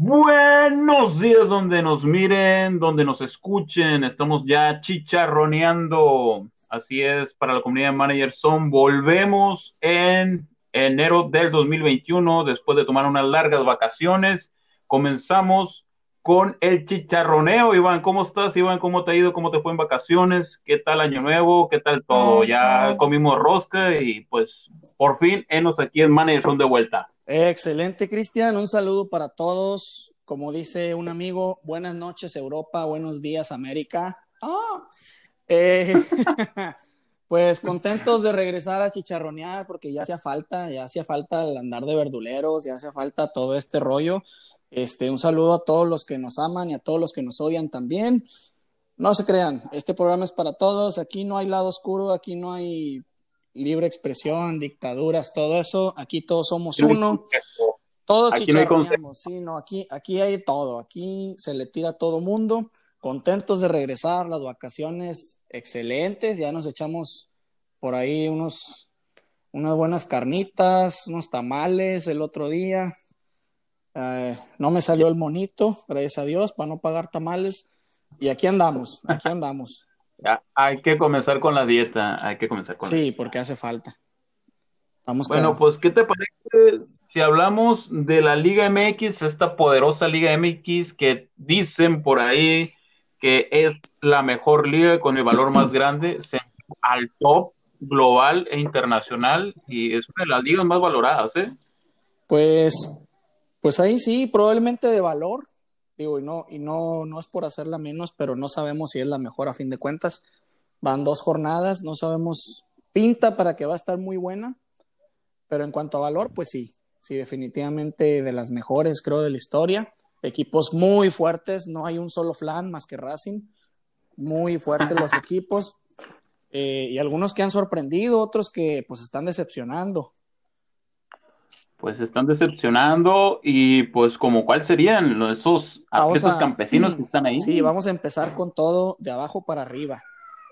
Buenos días donde nos miren, donde nos escuchen. Estamos ya chicharroneando. Así es, para la comunidad de Manager Son. Volvemos en enero del 2021, después de tomar unas largas vacaciones. Comenzamos con el chicharroneo. Iván, ¿cómo estás? Iván, ¿cómo te ha ido? ¿Cómo te fue en vacaciones? ¿Qué tal Año Nuevo? ¿Qué tal todo? Ya comimos rosca y pues por fin enos aquí en Manager Son de vuelta. Excelente, Cristian. Un saludo para todos. Como dice un amigo, buenas noches Europa, buenos días América. Eh, pues contentos de regresar a chicharronear porque ya hacía falta, ya hacía falta el andar de verduleros, ya hacía falta todo este rollo. Este, un saludo a todos los que nos aman y a todos los que nos odian también. No se crean, este programa es para todos. Aquí no hay lado oscuro, aquí no hay libre expresión, dictaduras, todo eso. Aquí todos somos uno. Todos aquí no sí, no, aquí, aquí hay todo. Aquí se le tira a todo mundo. Contentos de regresar, las vacaciones excelentes. Ya nos echamos por ahí unos, unas buenas carnitas, unos tamales el otro día. Eh, no me salió el monito, gracias a Dios, para no pagar tamales. Y aquí andamos, aquí andamos. Hay que comenzar con la dieta, hay que comenzar con Sí, porque hace falta. Vamos bueno, pues, ¿qué te parece si hablamos de la Liga MX, esta poderosa Liga MX que dicen por ahí que es la mejor liga con el valor más grande, al top global e internacional y es una de las ligas más valoradas, ¿eh? Pues, pues ahí sí, probablemente de valor, Digo, y no, y no, no es por hacerla menos, pero no sabemos si es la mejor a fin de cuentas. Van dos jornadas, no sabemos, pinta para que va a estar muy buena, pero en cuanto a valor, pues sí, sí, definitivamente de las mejores, creo, de la historia. Equipos muy fuertes, no hay un solo flan más que Racing, muy fuertes los equipos, eh, y algunos que han sorprendido, otros que pues están decepcionando pues están decepcionando y pues como cuáles serían esos atletas campesinos que están ahí. Sí, vamos a empezar con todo de abajo para arriba.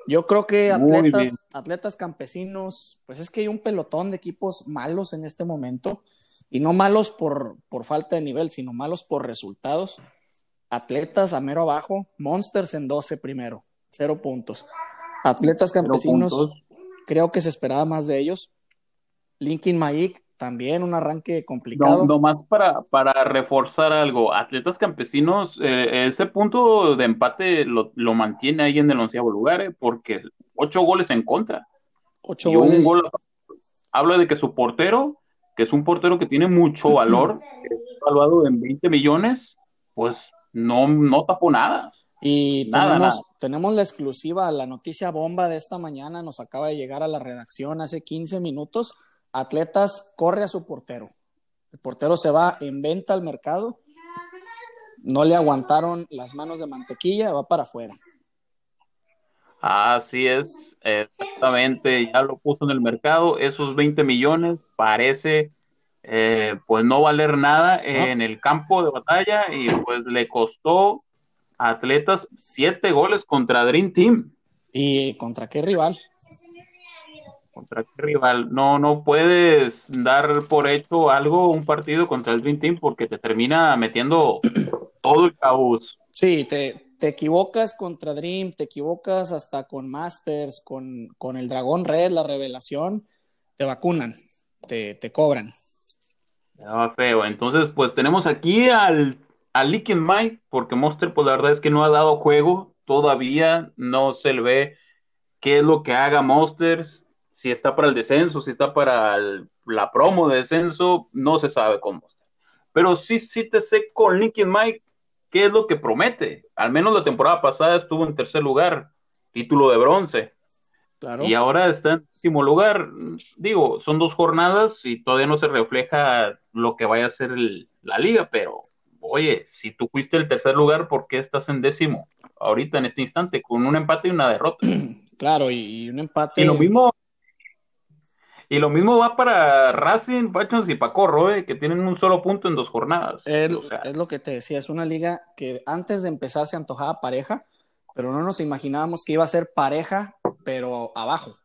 Yo creo que atletas, atletas campesinos, pues es que hay un pelotón de equipos malos en este momento y no malos por, por falta de nivel, sino malos por resultados. Atletas a mero abajo, Monsters en 12 primero, cero puntos. Atletas campesinos, creo que se esperaba más de ellos. Linkin Maik también un arranque complicado. No, más para, para reforzar algo, Atletas Campesinos, eh, ese punto de empate lo, mantiene ahí en el onceavo lugar, eh, porque ocho goles en contra. Ocho goles. habla de que su portero, que es un portero que tiene mucho valor, evaluado en 20 millones, pues no, no tapó nada. Y tenemos, tenemos la exclusiva, la noticia bomba de esta mañana, nos acaba de llegar a la redacción hace 15 minutos Atletas corre a su portero. El portero se va en venta al mercado. No le aguantaron las manos de mantequilla, va para afuera. Así es, exactamente, ya lo puso en el mercado, esos 20 millones parece eh, pues no valer nada en el campo de batalla y pues le costó a Atletas siete goles contra Dream Team. ¿Y contra qué rival? Contra qué rival. No, no puedes dar por hecho algo, un partido contra el Dream Team, porque te termina metiendo todo el caos. Sí, te, te equivocas contra Dream, te equivocas hasta con Masters, con, con el Dragón Red, la revelación, te vacunan, te, te cobran. Ya feo. Entonces, pues tenemos aquí al, al Lick Mike, porque Monster, pues la verdad es que no ha dado juego todavía, no se le ve qué es lo que haga Monsters si está para el descenso, si está para la promo de descenso, no se sabe cómo está. Pero sí, sí te sé con Nicky Mike qué es lo que promete. Al menos la temporada pasada estuvo en tercer lugar, título de bronce. Claro. Y ahora está en décimo lugar. Digo, son dos jornadas y todavía no se refleja lo que vaya a ser la liga, pero oye, si tú fuiste el tercer lugar, ¿por qué estás en décimo ahorita en este instante con un empate y una derrota? Claro, y un empate. Y lo mismo y lo mismo va para Racing, Fachons y Pacorro, eh, que tienen un solo punto en dos jornadas. Es, lo que te decía, es una liga que antes de empezar se antojaba pareja, pero no nos imaginábamos que iba a ser pareja, pero abajo,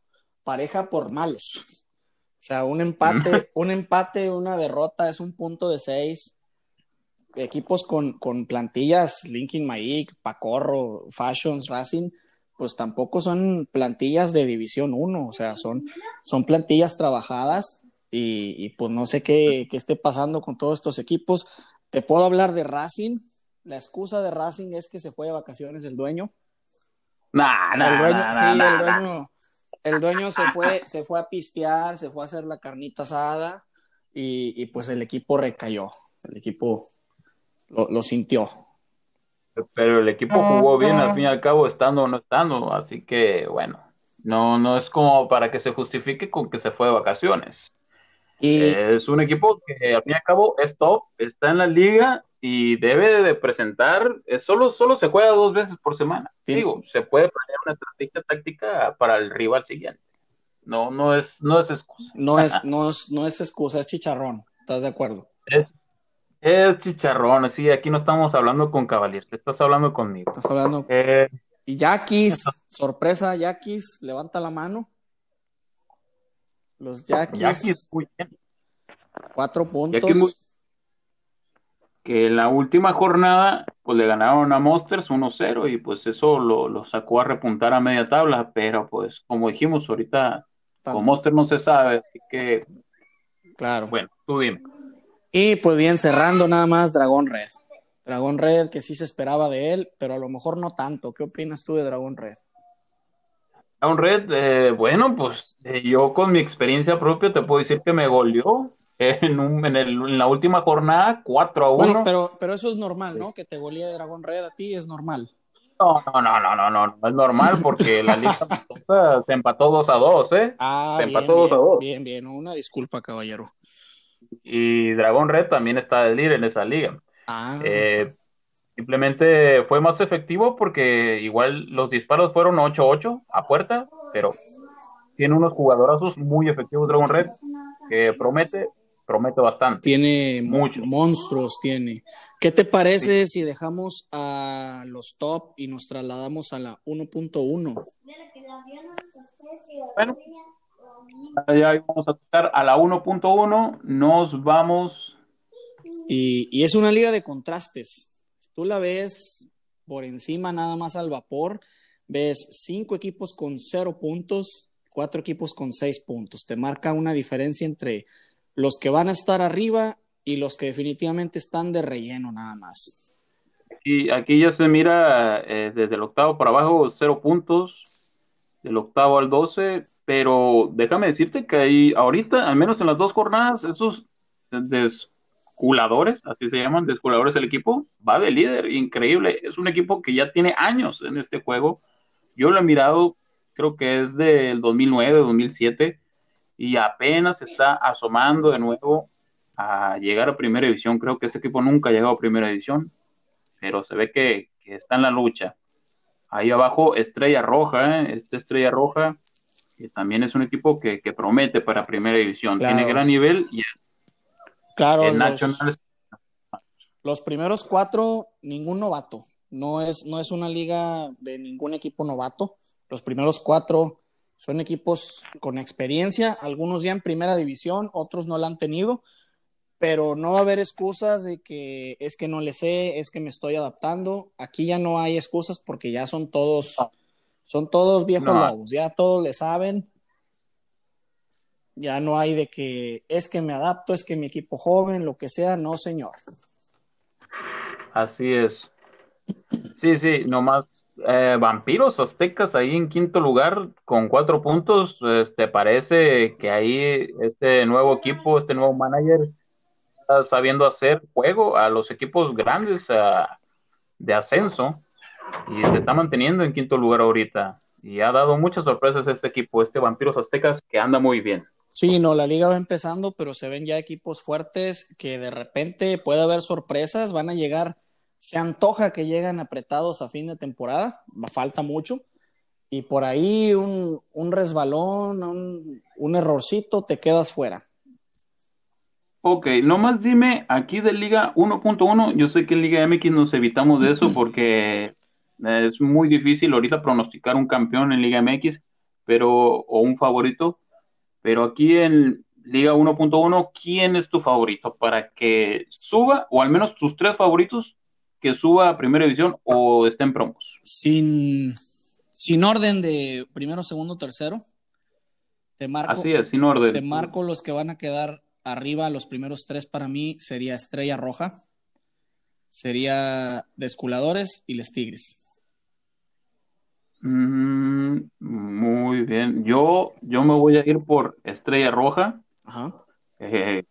pareja por malos. O sea, un empate, un empate, una derrota es un punto de seis. equipos con, con plantillas, Linkin Maik, Pacorro, Fashions, Racing, pues tampoco son plantillas de División 1, o sea, son, son plantillas trabajadas y, y pues no sé qué, qué, esté pasando con todos estos equipos. Te puedo hablar de Racing, la excusa de Racing es que se fue de vacaciones el dueño. Nah, nah, el dueño, nah, sí, el dueño, el dueño se fue, se fue a pistear, se fue a hacer la carnita asada y, y pues el equipo recayó, el equipo lo, lo, sintió. Pero el equipo jugó bien al fin y al cabo, estando o no estando, así que bueno, no, no es como para que se justifique con que se fue de vacaciones. Y, Es un equipo que al fin y al cabo es top, está en la liga y debe de presentar, es solo, solo se juega dos veces por semana. Sí. Digo, se puede planear una estrategia táctica para el rival siguiente. No, no es, no es excusa. no, es, no, es, no es excusa, es chicharrón, ¿estás de acuerdo? Es, es chicharrón, sí, aquí no estamos hablando con Cavaliers, te estás hablando conmigo. Estás hablando. Eh, Y Yaquis, sorpresa, Yaquis, levanta la mano. Los Yaquis, Yaquis, muy bien. cuatro puntos. Yaquis muy- que en la última jornada pues le ganaron a Monsters 1-0 y pues eso lo, lo sacó a repuntar a media tabla, pero pues como dijimos ahorita con Monster no se sabe, así que Claro. bueno, tú dime. Y pues bien, cerrando nada más Dragón Red. Dragón Red, que sí se esperaba de él, pero a lo mejor no tanto. ¿Qué opinas tú de Dragón Red? Down Red, eh, bueno, pues eh, yo con mi experiencia propia te puedo decir que me goleó en, un- en, el- en la última jornada 4 a 1. Bueno, pero, pero eso es normal, ¿no? Que te golee Dragón Red a ti es normal. No, no, no, no, no, no, no es normal porque la liga amistosa se empató 2 a 2, ¿eh? Ah, Se bien, empató dos a bien, dos. bien, bien. Una disculpa, caballero. Y Dragon Red también está de líder en esa liga. Ah, Eh, simplemente fue más efectivo porque igual los disparos fueron 8-8 a puerta, pero tiene unos jugadorazos muy efectivos Dragon Red que promete, promete bastante. tiene mo- mucho. monstruos, tiene. ¿Qué te parece si dejamos a los top y nos trasladamos a la 1.1? Bueno, ya vamos a tocar a la 1.1, nos vamos Y, y es una liga de contrastes. Tú la ves por encima nada más al vapor, ves cinco equipos con cero puntos, cuatro equipos con seis puntos. Te marca una diferencia entre los que van a estar arriba y los que definitivamente están de relleno nada más. Y aquí ya se mira eh, desde el octavo para abajo, cero puntos, del octavo al 12, pero déjame decirte que ahí, ahorita, al menos en las dos jornadas, esos desculadores, así se llaman, desculadores del equipo, va de líder, increíble. Es un equipo que ya tiene años en este juego. Yo lo he mirado, creo que es del 2009, 2007, y apenas está asomando de nuevo a llegar a primera división. Creo que este equipo nunca ha llegado a primera división pero se ve que, que, está en la lucha. Ahí abajo, Estrella Roja, ¿eh? esta Estrella Roja, también es un equipo que, que promete para primera división. Claro. Tiene gran nivel y Claro, el los, National los primeros cuatro, ningún novato. No es, no es una liga de ningún equipo novato. Los primeros cuatro son equipos con experiencia, algunos ya en primera división, otros no la han tenido, pero no va a haber excusas de que es que no le sé, es que me estoy adaptando. Aquí ya no hay excusas porque ya son todos, son todos viejos No. lobos, ya todos le saben. Ya no hay de que es que me adapto, es que mi equipo joven, lo que sea, no, señor. Así es. Sí, sí, nomás eh, Vampiros Aztecas ahí en quinto lugar con cuatro puntos. Este, parece que ahí este nuevo equipo, este nuevo manager está sabiendo hacer juego a los equipos grandes a- de ascenso y se está manteniendo en quinto lugar ahorita. Y ha dado muchas sorpresas este equipo, este Vampiros Aztecas que anda muy bien. Sí, no, la liga va empezando, pero se ven ya equipos fuertes que de repente puede haber sorpresas, van a llegar, se antoja que llegan apretados a fin de temporada, falta mucho, y por ahí un, un resbalón, un, un errorcito, te quedas fuera. Ok, nomás dime, aquí de Liga 1.1, yo sé que en Liga MX nos evitamos de eso porque es muy difícil ahorita pronosticar un campeón en Liga MX, pero, o un favorito, pero aquí en Liga 1.1, ¿quién es tu favorito para que suba, o al menos tus tres favoritos, que suba a primera división o estén promos? Sin, sin orden de primero, segundo, tercero. Te marco, Así es, sin orden. Te marco los que van a quedar arriba, los primeros tres para mí sería Estrella Roja, sería Desculadores y Les Tigres. Mm, muy bien. Yo, yo me voy a ir por Estrella Roja. Ajá. Eh,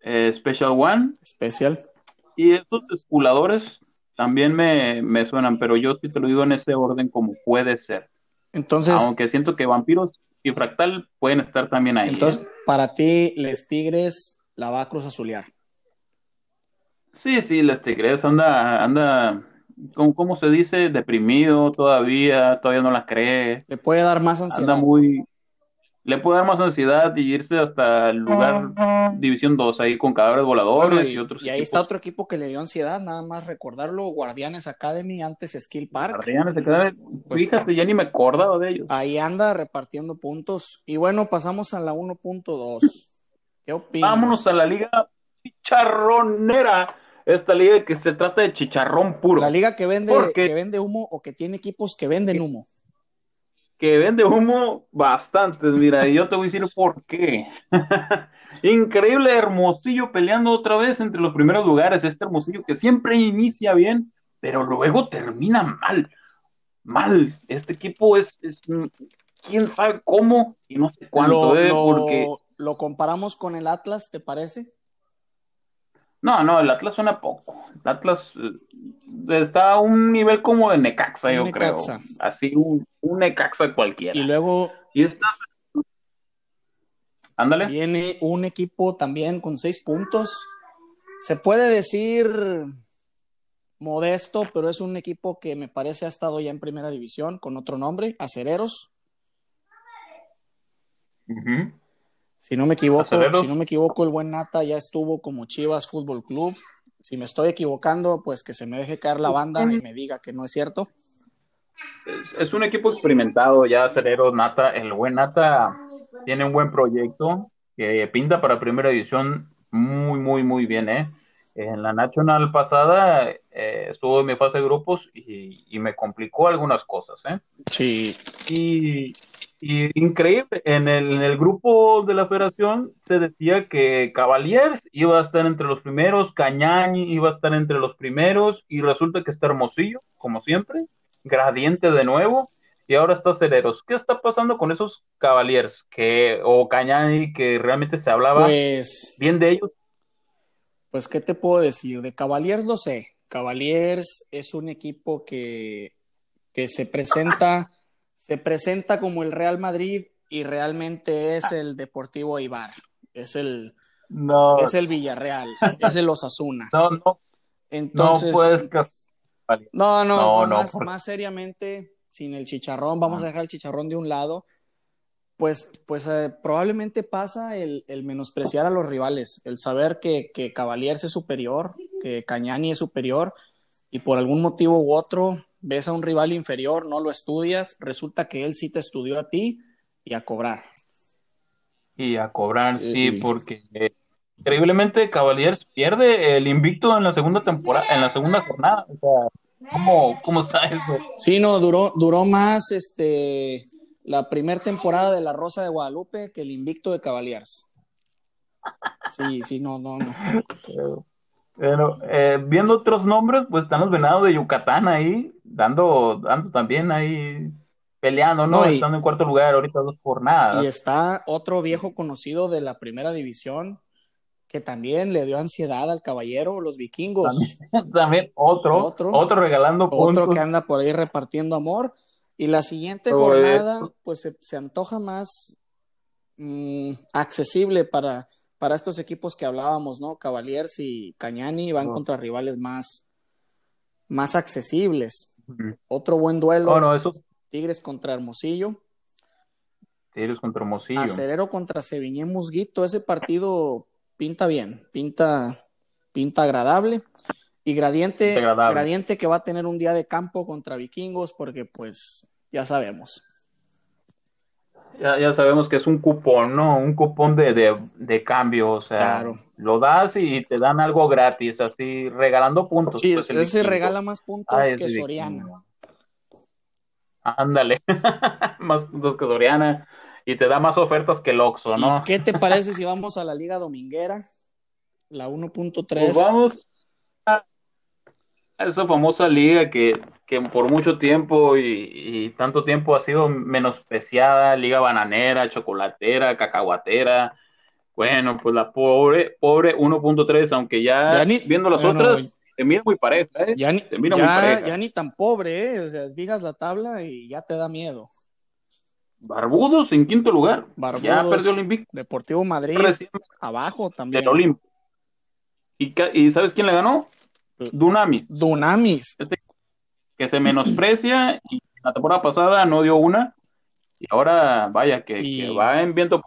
eh, Special One. Especial. Y estos desculadores también me, me suenan, pero yo sí te lo digo en ese orden como puede ser. Entonces, Aunque siento que Vampiros y Fractal pueden estar también ahí. entonces ¿eh? para ti, Les Tigres la va a cruz azulear. Sí, sí, las Tigres anda, anda, ¿cómo, cómo se dice? Deprimido todavía, todavía no la cree. Le puede dar más Anda ansiedad. muy, le puede dar más ansiedad y irse hasta el lugar División 2 ahí con cadáveres voladores Bueno, y, y, otros y ahí equipos. está otro equipo que le dio ansiedad, nada más recordarlo, Guardianes Academy, antes Skill Park. Guardianes, quedan- Pues- fíjate, ya ni me acordaba de ellos. Ahí anda repartiendo puntos. Y bueno, pasamos a la 1.2. ¿Qué opinas? Vámonos a la liga chicharronera. Esta liga que se trata de chicharrón puro. La liga que vende, que vende humo o que tiene equipos que venden humo. que vende humo bastantes, mira, y yo te voy a decir por qué. Increíble Hermosillo peleando otra vez entre los primeros lugares, este Hermosillo que siempre inicia bien, pero luego termina mal, mal. Este equipo es, es quién sabe cómo y no sé cuánto, lo, eh, lo- porque lo comparamos con el Atlas, ¿te parece? No, no, el Atlas suena poco. El Atlas eh, está a un nivel como de Necaxa, yo Necaxa. creo. Así un, un Necaxa cualquiera. Y luego Y estás, ándale. viene un equipo también con seis puntos. Se puede decir modesto, pero es un equipo que me parece ha estado ya en primera división con otro nombre, Acereros. Ujú. Si no me equivoco, si no me equivoco, el buen Nata ya estuvo como Chivas Fútbol Club. Si me estoy equivocando, pues que se me deje caer la banda y me diga que no es cierto. Es, es un equipo experimentado ya, Acereros, Nata. El buen Nata tiene un buen proyecto que pinta para primera división muy, muy, muy bien, ¿eh? En la Nacional pasada eh, estuvo en mi fase de grupos y, y me complicó algunas cosas, ¿eh? Sí, Y, y increíble, en el, en el grupo de la federación se decía que Cavaliers iba a estar entre los primeros, Cañani iba a estar entre los primeros, y resulta que está Hermosillo, como siempre, Gradiente de nuevo, y ahora está Cereros. ¿Qué está pasando con esos Cavaliers que, o Cañani que realmente se hablaba pues, bien de ellos? pues, ¿qué te puedo decir? De Cavaliers lo sé. Cavaliers es un equipo que, que se presenta, se presenta como el Real Madrid y realmente es el Deportivo Ibar. Es el, No, es el Villarreal, es el Osasuna. no, no, no Entonces, puedes No, no, No, no, no, más, por- más seriamente, sin el chicharrón, vamos Ah. a dejar el chicharrón de un lado, pues, pues eh, probablemente pasa el, el menospreciar a los rivales, el saber que, que Cavaliers es superior, que Cañani es superior, y por algún motivo u otro ves a un rival inferior, no lo estudias, resulta que él sí te estudió a ti y a cobrar. Y a cobrar, sí, Sí. porque eh, increíblemente Cavaliers pierde el invicto en la segunda temporada, en la segunda jornada. O sea, ¿cómo, cómo está eso? Sí, no, duró, duró más este, la primera temporada de La Rosa de Guadalupe que el invicto de Cavaliers. Sí, sí, no, no, no. Pero eh, viendo otros nombres, pues están los venados de Yucatán ahí, dando, dando también ahí, peleando, ¿no? No, y- Estando en cuarto lugar ahorita dos jornadas. Y está otro viejo conocido de la primera división que también le dio ansiedad al caballero, los vikingos. También, también otro, Otro. otro, regalando Otro puntos. que anda por ahí repartiendo amor. Y la siguiente jornada, pues se, se antoja más mm, accesible para, para estos equipos que hablábamos, ¿no? Cavaliers y Cañani van contra rivales más, más accesibles. Otro buen duelo, Oh, no, esos Tigres contra Hermosillo. Tigres contra Hermosillo. Acerero contra Seviñé Musguito, ese partido pinta bien, pinta, pinta agradable. Y Gradiente, agradable. Gradiente que va a tener un día de campo contra Vikingos, porque pues ya sabemos. Ya, ya sabemos que es un cupón, ¿no? Un cupón de, de, de cambio, o sea, Claro. lo das y te dan algo gratis, así regalando puntos. Sí, pues, ese regala más puntos Ah, que Soriana. Ándale, más puntos que Soriana y te da más ofertas que el Oxxo, ¿no? ¿Y qué te parece si vamos a la Liga Dominguera? La 1.3. Pues vamos a esa famosa liga que, que por mucho tiempo y, y tanto tiempo ha sido menospreciada, liga bananera, chocolatera, cacahuatera. Bueno, pues la pobre, pobre 1.3, aunque ya, Ya ni- viendo las bueno, otras, se mira muy pareja, ¿eh? Ya ni, Se mira muy pareja. ya ni tan pobre, ¿eh? O sea, digas la tabla y ya te da miedo. Barbudos en quinto lugar. Barbudos, Ya perdió el invicto Deportivo Madrid, recién abajo también. del Olimpio. ¿Y, ¿Y sabes quién le ganó? Dunami. Dunamis. Que se menosprecia y la temporada pasada no dio una y ahora vaya que, que va en viento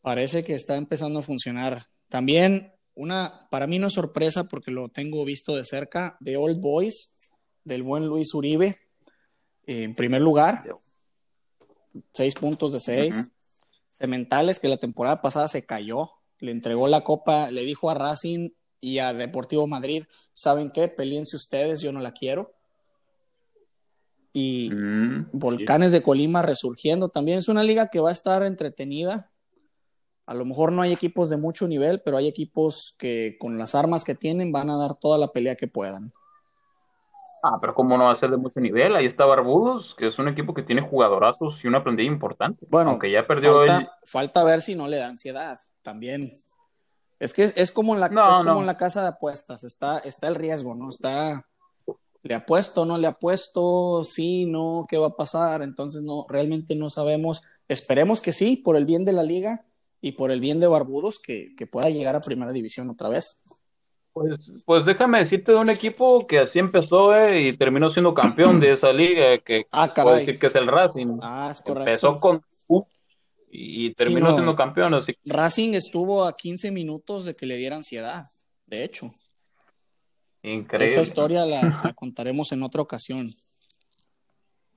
Parece que está empezando a funcionar. También una, para mí no es sorpresa porque lo tengo visto de cerca, de Old Boys, del buen Luis Uribe, en primer lugar, seis puntos de seis. Ujú. Cementales, que la temporada pasada se cayó, le entregó la copa, le dijo a Racing y a Deportivo Madrid, ¿saben qué? Peleense ustedes, yo no la quiero. Y Mm, Volcanes de Colima resurgiendo también. Es una liga que va a estar entretenida. A lo mejor no hay equipos de mucho nivel, pero hay equipos que con las armas que tienen van a dar toda la pelea que puedan. Ah, pero cómo no va a ser de mucho nivel, ahí está Barbudos, que es un equipo que tiene jugadorazos y una plantilla importante. Bueno, aunque ya perdió falta, el- falta ver si no le da ansiedad también. Es que es, es como en la, No, es como no. en la casa de apuestas, está, está el riesgo, ¿no? Está, le apuesto, no le apuesto, sí, no, ¿qué va a pasar? Entonces no, realmente no sabemos. Esperemos que sí, por el bien de la liga y por el bien de Barbudos, que, que pueda llegar a primera división otra vez. Pues, pues déjame decirte de un equipo que así empezó eh, y terminó siendo campeón de esa liga, que Ah, puedo decir que es el Racing. Ah, es correcto. Empezó con y terminó no. siendo campeón, así Racing estuvo a 15 minutos de que le diera ansiedad, de hecho. Increíble. Esa historia la, la contaremos en otra ocasión.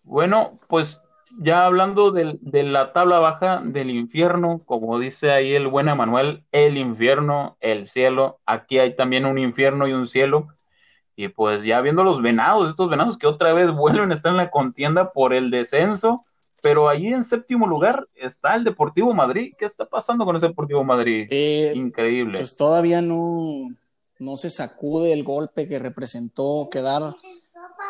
Bueno, pues ya hablando del- de, la tabla baja del infierno, como dice ahí el buen Emanuel, el infierno, el cielo, aquí hay también un infierno y un cielo. Y pues ya viendo los venados, estos venados que otra vez vuelven a estar en la contienda por el descenso, pero allí en séptimo lugar está el Deportivo Madrid. ¿Qué está pasando con ese Deportivo Madrid? Eh, Increíble. pues todavía no, no se sacude el golpe que representó quedar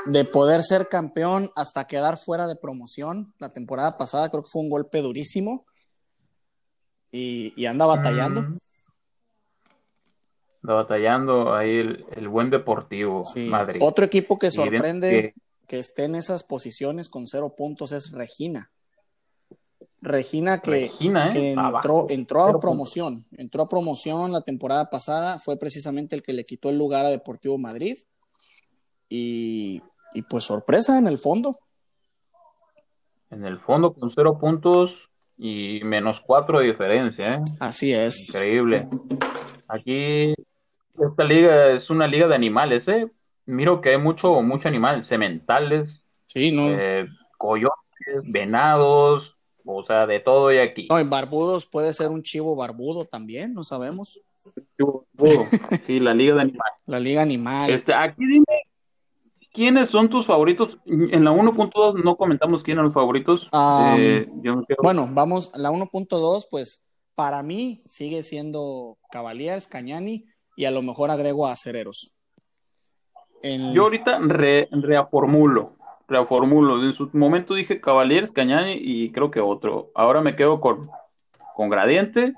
de poder ser campeón hasta quedar fuera de promoción. La temporada pasada creo que fue un golpe durísimo y, y anda batallando. Mm. Está batallando ahí el, el buen Deportivo Sí. Madrid. Otro equipo que sorprende que- que esté en esas posiciones con cero puntos es Regina. Regina que, Regina, ¿eh? que entró, entró a promoción, entró a promoción la temporada pasada, fue precisamente el que le quitó el lugar a Deportivo Madrid y, y pues sorpresa en el fondo. En el fondo con cero puntos y menos cuatro de diferencia, ¿eh? Así es. Increíble. Aquí esta liga es una liga de animales, ¿eh? Miro que hay mucho, mucho animal, sementales, Sí, no. eh, coyotes, venados, o sea, de todo hay aquí. No, en Barbudos puede ser un chivo barbudo también, no sabemos. Sí, la liga de animales. La liga animal. Este, aquí dime, ¿quiénes son tus favoritos? En la 1.2 no comentamos quiénes son los favoritos. Ah, Eh, yo me quedo- Bueno, vamos, la 1.2, pues para mí sigue siendo Cavaliers, Cañani y a lo mejor agrego a Acereros. En- Yo ahorita re- reaformulo, reaformulo. En su momento dije Cavaliers, Cañani y creo que otro. Ahora me quedo con, con Gradiente,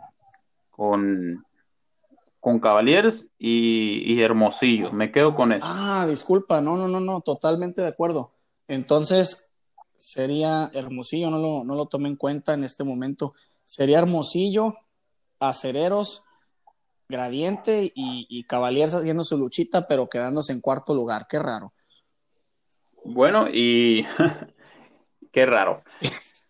con, con Cavaliers y, y Hermosillo. Me quedo con eso. Ah, disculpa, no, no, no, no, totalmente de acuerdo. Entonces, sería Hermosillo, no lo, no lo tomé en cuenta en este momento. Sería Hermosillo, Acereros, Gradiente y, y Cavaliers haciendo su luchita, pero quedándose en cuarto lugar. Qué raro. Bueno, y qué raro.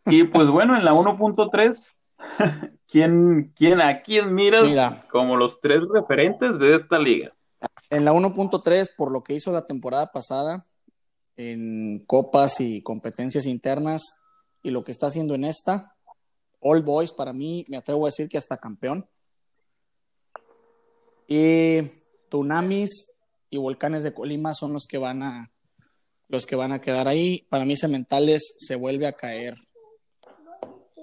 Y pues bueno, en la 1.3, ¿quién, quién, ¿a quién miras Mira. como los tres referentes de esta liga? En la 1.3, por lo que hizo la temporada pasada en copas y competencias internas y lo que está haciendo en esta, All Boys para mí, me atrevo a decir que hasta campeón. Y Tunamis y Volcanes de Colima son los que van a los que van a quedar ahí. Para mí Cementales se vuelve a caer.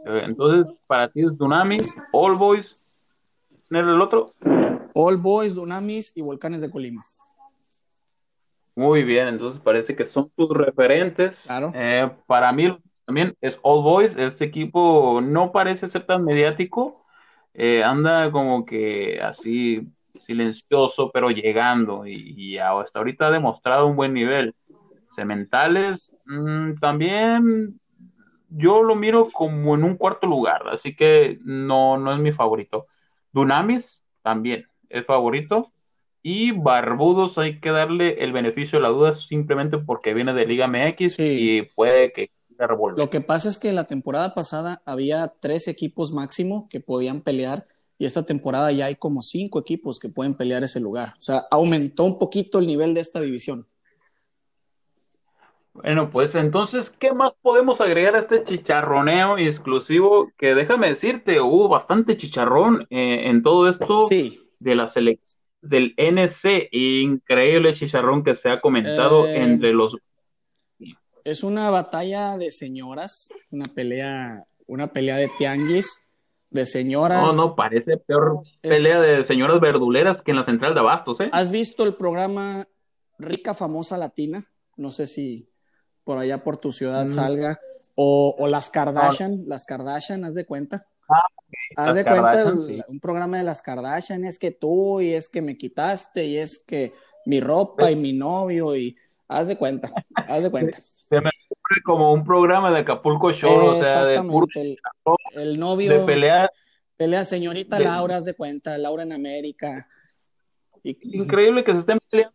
Entonces, para ti es Tunamis, All Boys, ¿quién era el otro? All Boys, Dunamis y Volcanes de Colima. Muy bien, entonces parece que son tus referentes. Claro. Eh, para mí también es All Boys. Este equipo no parece ser tan mediático. Eh, anda como que así silencioso, pero llegando. Y, y hasta ahorita ha demostrado un buen nivel. Cementales mmm, también yo lo miro como en un cuarto lugar, así que no, no es mi favorito. Dunamis también es favorito. Y Barbudos hay que darle el beneficio de la duda simplemente porque viene de Liga MX Sí. y puede que revuelva. Lo que pasa es que la temporada pasada había tres equipos máximo que podían pelear y esta temporada ya hay como cinco equipos que pueden pelear ese lugar. O sea, aumentó un poquito el nivel de esta división. Bueno, pues entonces, ¿qué más podemos agregar a este chicharroneo exclusivo? Que déjame decirte, hubo bastante chicharrón eh, en todo esto Sí. de la selección del NC. Increíble chicharrón que se ha comentado Eh, entre los Es una batalla de señoras, una pelea, una pelea de tianguis, de señoras. No, no, parece peor Es- pelea de señoras verduleras que en la central de Abastos, ¿eh? ¿Has visto el programa Rica Famosa Latina? No sé si por allá por tu ciudad Mm. salga. O, o las Kardashian, las Kardashian, haz de cuenta. Ah, Haz las de cuenta Kardashian, el- sí. un programa de las Kardashian, es que tú y es que me quitaste y es que mi ropa y mi novio y haz de cuenta, haz de cuenta. Se me ocurre como un programa de Acapulco Show, o sea, de puro el, el novio de pelea. pelea señorita de- Laura, haz de cuenta, Laura en América. Y, Increíble que se estén peleando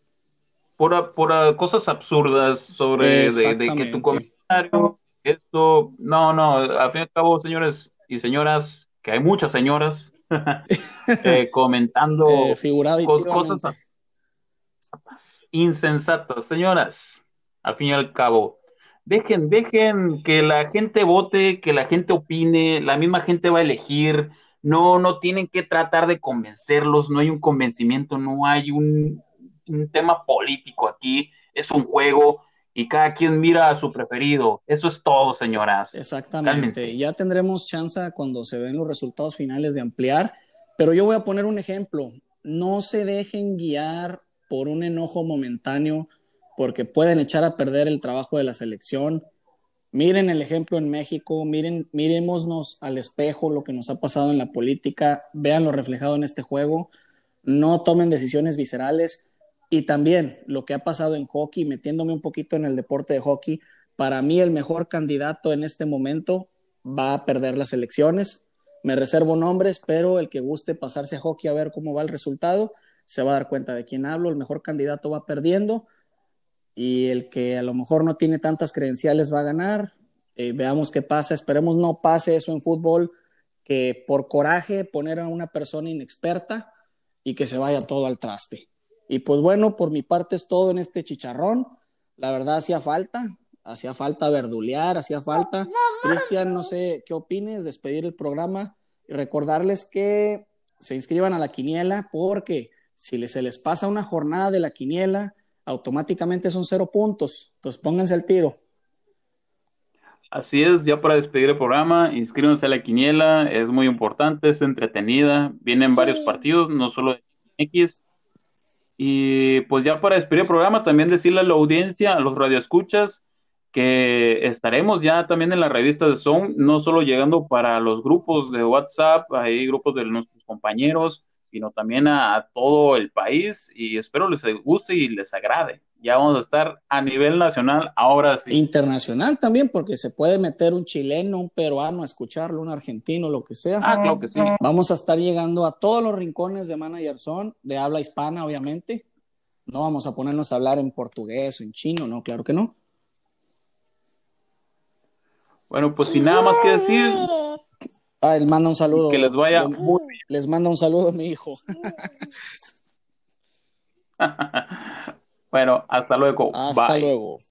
por, a- por cosas absurdas sobre de, de que tu comentario, esto, no, no, al fin y al cabo, señores y señoras, que hay muchas señoras eh, comentando eh, cosas as- insensatas, señoras, al fin y al cabo. Dejen, dejen que la gente vote, que la gente opine, la misma gente va a elegir. No, no tienen que tratar de convencerlos, no hay un convencimiento, no hay un, un tema político aquí, es un juego y cada quien mira a su preferido. Eso es todo, señoras. Exactamente. Cálmense. Ya tendremos chance cuando se ven los resultados finales de ampliar, pero yo voy a poner un ejemplo. No se dejen guiar por un enojo momentáneo porque pueden echar a perder el trabajo de la selección. Miren el ejemplo en México, miren, mirémonos al espejo lo que nos ha pasado en la política, vean lo reflejado en este juego, no tomen decisiones viscerales y también lo que ha pasado en hockey, metiéndome un poquito en el deporte de hockey, para mí el mejor candidato en este momento va a perder las elecciones. Me reservo nombres, pero el que guste pasarse a hockey a ver cómo va el resultado, se va a dar cuenta de quién hablo. El mejor candidato va perdiendo y el que a lo mejor no tiene tantas credenciales va a ganar. Eh, veamos qué pasa. Esperemos no pase eso en fútbol, que por coraje poner a una persona inexperta y que se vaya todo al traste. Y pues bueno, por mi parte es todo en este chicharrón. La verdad hacía falta, hacía falta verdulear, hacía falta. Cristian, no sé qué opines, despedir el programa y recordarles que se inscriban a la quiniela porque si les- se les pasa una jornada de la quiniela, automáticamente son cero puntos. Entonces pónganse al tiro. Así es, ya para despedir el programa, inscríbanse a la quiniela, es muy importante, es entretenida, vienen varios partidos, no solo de X. Y pues ya para despedir el programa, también decirle a la audiencia, a los radioescuchas, que estaremos ya también en la revista de Zone, no solo llegando para los grupos de WhatsApp, hay grupos de nuestros compañeros, sino también a, a todo el país y espero les guste y les agrade. Ya vamos a estar a nivel nacional, ahora sí. Internacional también, porque se puede meter un chileno, un peruano a escucharlo, un argentino, lo que sea. Ah, claro que sí. Vamos a estar llegando a todos los rincones de Manager de habla hispana, obviamente. No vamos a ponernos a hablar en portugués o en chino, no, claro que no. Bueno, pues sin nada más que decir, Ah, él manda un saludo. que les vaya Les- muy Les manda un saludo mi hijo. Bueno, hasta luego. Hasta Bye. luego.